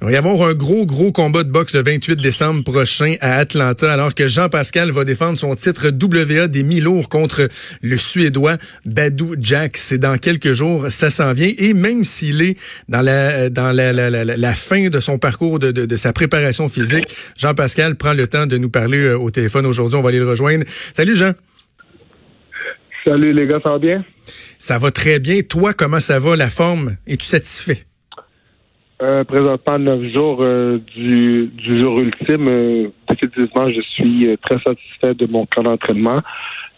Il va y avoir un gros, gros combat de boxe le 28 décembre prochain à Atlanta, alors que Jean-Pascal va défendre son titre WA des mi-lourds contre le Suédois Badou Jack. C'est dans quelques jours, ça s'en vient. Et même s'il est dans la, dans la, la, la, fin de son parcours, de, de, de sa préparation physique, Jean-Pascal prend le temps de nous parler euh, au téléphone aujourd'hui. On va aller le rejoindre. Salut Jean. Salut les gars, ça va bien? Ça va très bien. Toi, comment ça va, la forme? Es-tu satisfait? Euh, présentement, neuf jours euh, du, du jour ultime. Euh, définitivement, je suis euh, très satisfait de mon camp d'entraînement.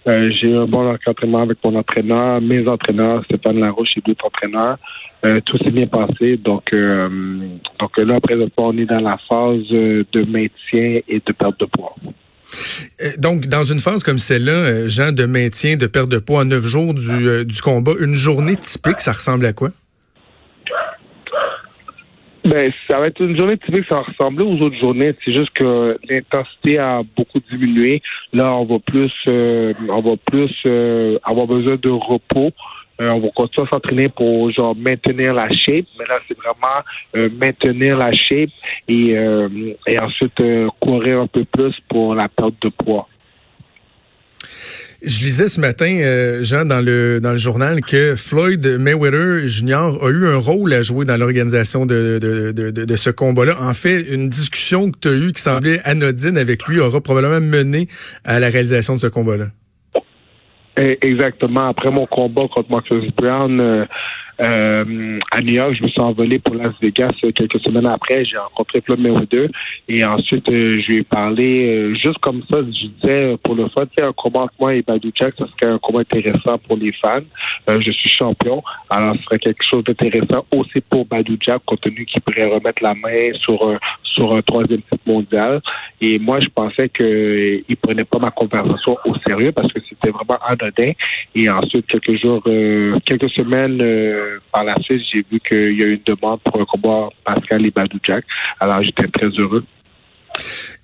J'ai eu un bon entraînement avec mon entraîneur, mes entraîneurs, Stéphane Larouche et d'autres entraîneurs. tout s'est bien passé. Donc, donc là, présentement, on est dans la phase de maintien et de perte de poids. Donc, dans une phase comme celle-là, Jean, de maintien, de perte de poids en neuf jours du, du combat, une journée typique, ça ressemble à quoi? Ben, ça va être une journée typique, ça va ressembler aux autres journées. C'est juste que l'intensité a beaucoup diminué. Là, on va plus, euh, on va plus euh, avoir besoin de repos. Euh, on va continuer à s'entraîner pour genre maintenir la shape, mais là c'est vraiment maintenir la shape et, et ensuite courir un peu plus pour la perte de poids. Je lisais ce matin, euh, Jean, dans le dans le journal, que Floyd Mayweather Jr. a eu un rôle à jouer dans l'organisation de, de, de, de, ce combat-là. En fait, une discussion que tu as eue qui semblait anodine avec lui aura probablement mené à la réalisation de ce combat-là. Eh, exactement. Après mon combat contre Marcus Brown, euh, euh, à New York. Je me suis envolé pour Las Vegas euh, quelques semaines après. J'ai rencontré Floyd Mayweather et ensuite euh, je lui ai parlé juste comme ça. Je disais pour le fun, un combat entre moi et Badou Jack, ça serait un combat intéressant pour les fans. je suis champion, alors ce serait quelque chose d'intéressant aussi pour Badou Jack, compte tenu qu'il pourrait remettre la main sur sur un troisième titre mondial. Et moi, je pensais qu'il il prenait pas ma conversation au sérieux parce que c'était vraiment anodin. Et ensuite, quelques jours, quelques semaines par la suite, j'ai vu qu'il y a eu une demande pour un combat Pascal et Badou Jack. Alors, j'étais très heureux.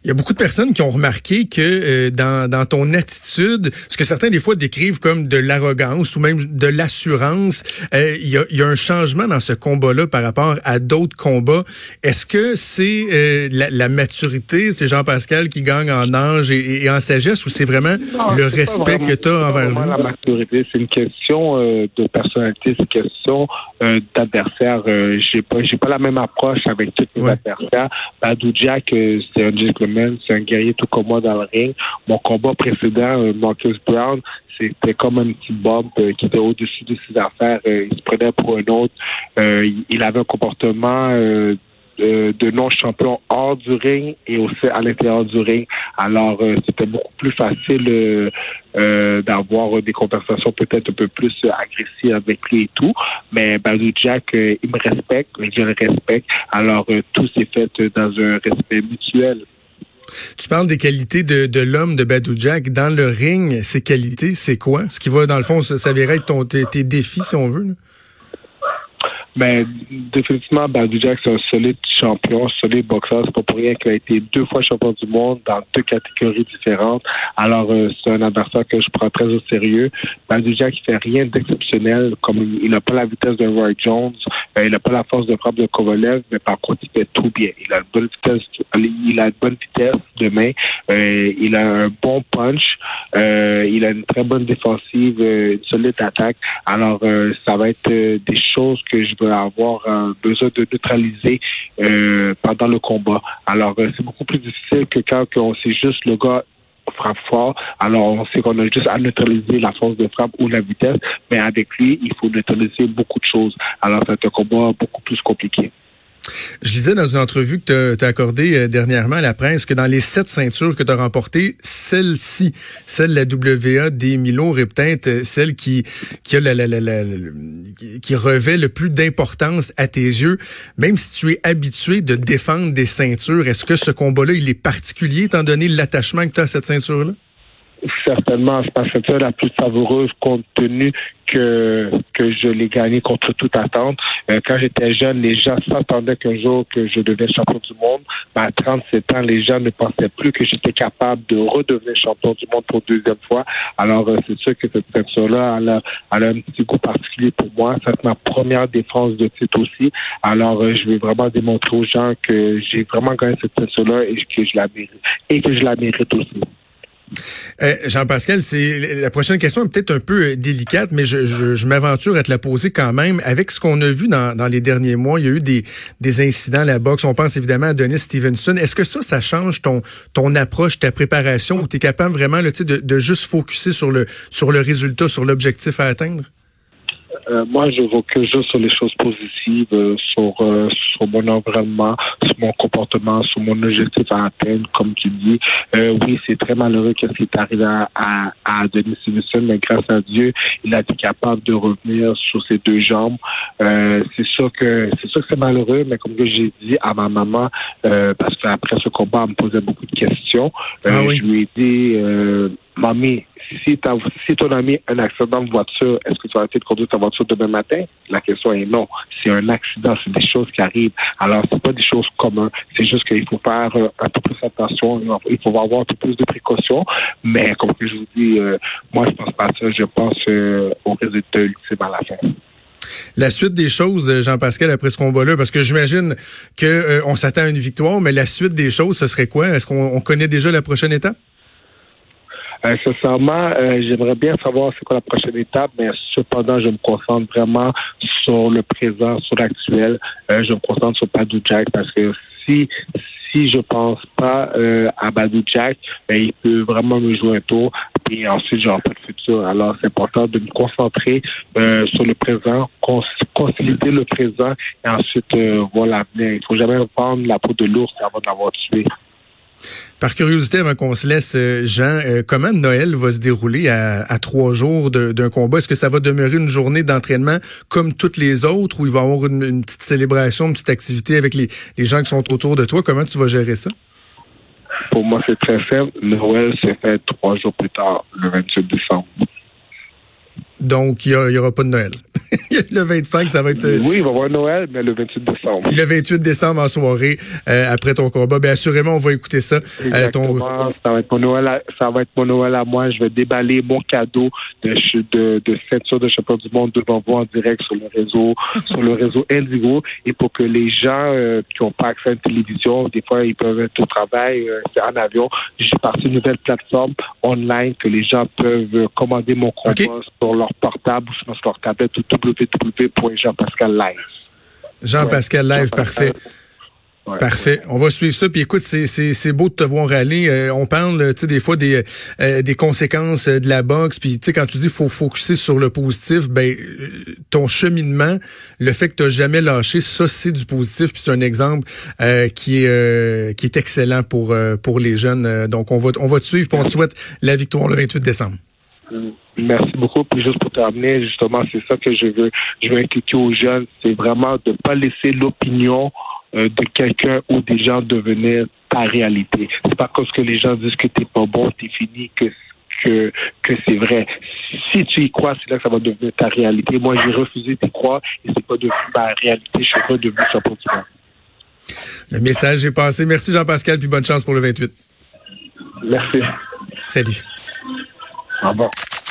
Il y a beaucoup de personnes qui ont remarqué que euh, dans, dans ton attitude, ce que certains des fois décrivent comme de l'arrogance ou même de l'assurance, euh, il, y a, il, y a, un changement dans ce combat-là par rapport à d'autres combats. Est-ce que c'est euh, la, la, maturité, c'est Jean-Pascal qui gagne en âge et, et en sagesse ou c'est vraiment le respect que tu as envers lui? la maturité, c'est une question de personnalité, c'est une question d'adversaire. j'ai pas j'ai pas la même approche avec tous mes adversaires. Badou Jack, c'est un c'est un guerrier tout comme moi dans le ring. Mon combat précédent, euh, Marcus Brown, c'était comme un petit bump euh, qui était au-dessus de ses affaires. Euh, il se prenait pour un autre. il avait un comportement de non-champion hors du ring et aussi à l'intérieur du ring. Alors, c'était beaucoup plus facile d'avoir des conversations peut-être un peu plus agressives avec lui et tout. Mais Badou Jack, il me respecte, je le respecte. Alors, tout s'est fait dans un respect mutuel. Tu parles des qualités de, de l'homme de Badou Jack. Dans le ring, ces qualités, c'est quoi? Ce qui va, dans le fond, s'avérer être ton, tes, tes, défis, si on veut. Là? Ben, définitivement, Badou Jack, c'est un solide champion, solide boxeur. C'est pas pour rien qu'il a été deux fois champion du monde dans deux catégories différentes. Alors, euh, c'est un adversaire que je prends très au sérieux. Badou Jack, il fait rien d'exceptionnel. Comme il n'a pas la vitesse de Roy Jones, euh, il n'a pas la force de frappe de Kovalev, mais par contre, il fait tout bien. Il a une bonne vitesse, il a une bonne vitesse de main. Euh, il a un bon punch. il a une très bonne défensive, une solide attaque. Alors, ça va être des choses que je veux avoir besoin de neutraliser euh, pendant le combat. Alors, euh, c'est beaucoup plus difficile que quand on sait juste le gars frappe fort. Alors, on sait qu'on a juste à neutraliser la force de frappe ou la vitesse, mais avec lui, il faut neutraliser beaucoup de choses. Alors, c'est un combat beaucoup plus compliqué. Je lisais dans une entrevue que tu as, accordée euh, dernièrement à la presse que dans les sept ceintures que tu as remportées, celle-ci, celle de la WA des Milo, est peut-être euh, celle qui, qui, qui revêt le plus d'importance à tes yeux. Même si tu es habitué de défendre des ceintures, est-ce que ce combat-là, il est particulier étant donné l'attachement que tu as à cette ceinture-là? Certainement ma ceinture la plus savoureuse compte tenu que que je l'ai gagné contre toute attente. Euh, quand j'étais jeune, les gens s'attendaient qu'un jour que je devienne champion du monde. Mais à 37 ans, les gens ne pensaient plus que j'étais capable de redevenir champion du monde pour deuxième fois. Alors, euh, c'est sûr que cette ceinture-là, elle a, elle a un petit goût particulier pour moi. C'est ma première défense de titre aussi. Alors, euh, je vais vraiment démontrer aux gens que j'ai vraiment gagné cette ceinture-là et que je la mérite. Et que je la mérite aussi. Euh, Jean-Pascal, c'est la prochaine question est peut-être un peu euh, délicate, mais je, m'aventure à te la poser quand même. Avec ce qu'on a vu dans, les derniers mois, il y a eu des, incidents à la boxe. On pense évidemment à Denis Stevenson. Est-ce que ça, ça change ton, ton approche, ta préparation, ou tu es capable vraiment de, de juste focuser sur le, sur le résultat, sur l'objectif à atteindre? Euh, moi, je que juste sur les choses positives, euh, sur, euh, sur mon environnement, sur mon comportement, sur mon objectif à atteindre, comme tu dis. oui, c'est très malheureux qu'est-ce qui est arrivé à, à, Denis Stevenson, mais grâce à Dieu, il a été capable de revenir sur ses deux jambes. c'est sûr que c'est sûr que c'est malheureux, mais comme j'ai dit à ma maman, parce qu'après ce combat, elle me posait beaucoup de questions. Ah je lui ai dit, mamie, si, si ton ami a un accident de voiture, est-ce que tu vas arrêter de conduire ta voiture demain matin? La question est non. C'est un accident, c'est des choses qui arrivent. Alors, c'est pas des choses communes. C'est juste qu'il faut faire euh, un peu plus attention. Il faut avoir un peu plus de précautions. Mais comme je vous dis, euh, moi, je pense pas à ça. Je pense euh, au résultat ultime à la fin la suite des choses, Jean-Pascal, après ce combat-là, parce que j'imagine que on s'attend à une victoire, mais la suite des choses, ce serait quoi? Est-ce qu'on connaît déjà la prochaine étape? Euh, sincèrement, euh, j'aimerais bien savoir c'est quoi la prochaine étape, mais cependant, je me concentre vraiment sur le présent, sur l'actuel. Euh, je me concentre sur Badou Jack parce que si si je pense pas euh, à Badou Jack, ben, il peut vraiment me jouer un tour. Et ensuite, j'aurai pas de futur. Alors, c'est important de me concentrer sur le présent, consolider le présent et ensuite voir l'avenir. Il faut jamais prendre la peau de l'ours avant de l'avoir tué. Par curiosité, avant qu'on se laisse, euh, Jean, euh, comment Noël va se dérouler à, trois jours d'un combat? Est-ce que ça va demeurer une journée d'entraînement comme toutes les autres ou il va y avoir une, petite célébration, une petite activité avec les, les, gens qui sont autour de toi? Comment tu vas gérer ça? Pour moi, c'est très simple. Noël se fait trois jours plus tard, le 28 décembre. Donc, il n'y aura pas de Noël. le 25, ça va être. Euh, oui, il va y avoir Noël, mais le 28 décembre. Le 28 décembre en soirée, euh, après ton combat. Bien, assurément, on va écouter ça. Euh, ton... Ça va être mon Noël. À, ça va être mon Noël à moi. Je vais déballer mon cadeau de de, de ceinture de champion du monde devant vous en direct sur le réseau, sur le réseau Indigo, et pour que les gens qui n'ont pas accès à une télévision, des fois ils peuvent être au travail, en avion. J'ai parti une nouvelle plateforme online que les gens peuvent commander mon combat sur leur portable ou sur leur tablette ou www.jean-pascal live. Jean-Pascal live, parfait. Parfait. On va suivre ça. Puis écoute, c'est beau de te voir aller. Euh, on parle, tu sais, des fois des euh, des conséquences de la boxe. Puis tu sais, quand tu dis faut focuser sur le positif, ben euh, ton cheminement, le fait que tu jamais lâché, ça c'est du positif. Puis c'est un exemple qui est qui est excellent pour pour les jeunes. donc on va on va te suivre. Puis on te souhaite la victoire le 28 décembre. Merci beaucoup. Puis juste pour terminer, justement, c'est ça que je veux, je veux inculquer aux jeunes, c'est vraiment de ne pas laisser l'opinion euh, de quelqu'un ou des gens devenir ta réalité. C'est pas parce que les gens disent que t'es pas bon, t'es fini, que que, que c'est vrai. Si tu y crois, c'est là que ça va devenir ta réalité. Moi, j'ai refusé d'y croire et c'est pas devenu ma réalité. Je suis pas devenu champion du monde. Le message est passé. Merci Jean-Pascal, puis bonne chance pour le 28. Merci. Salut. Au revoir.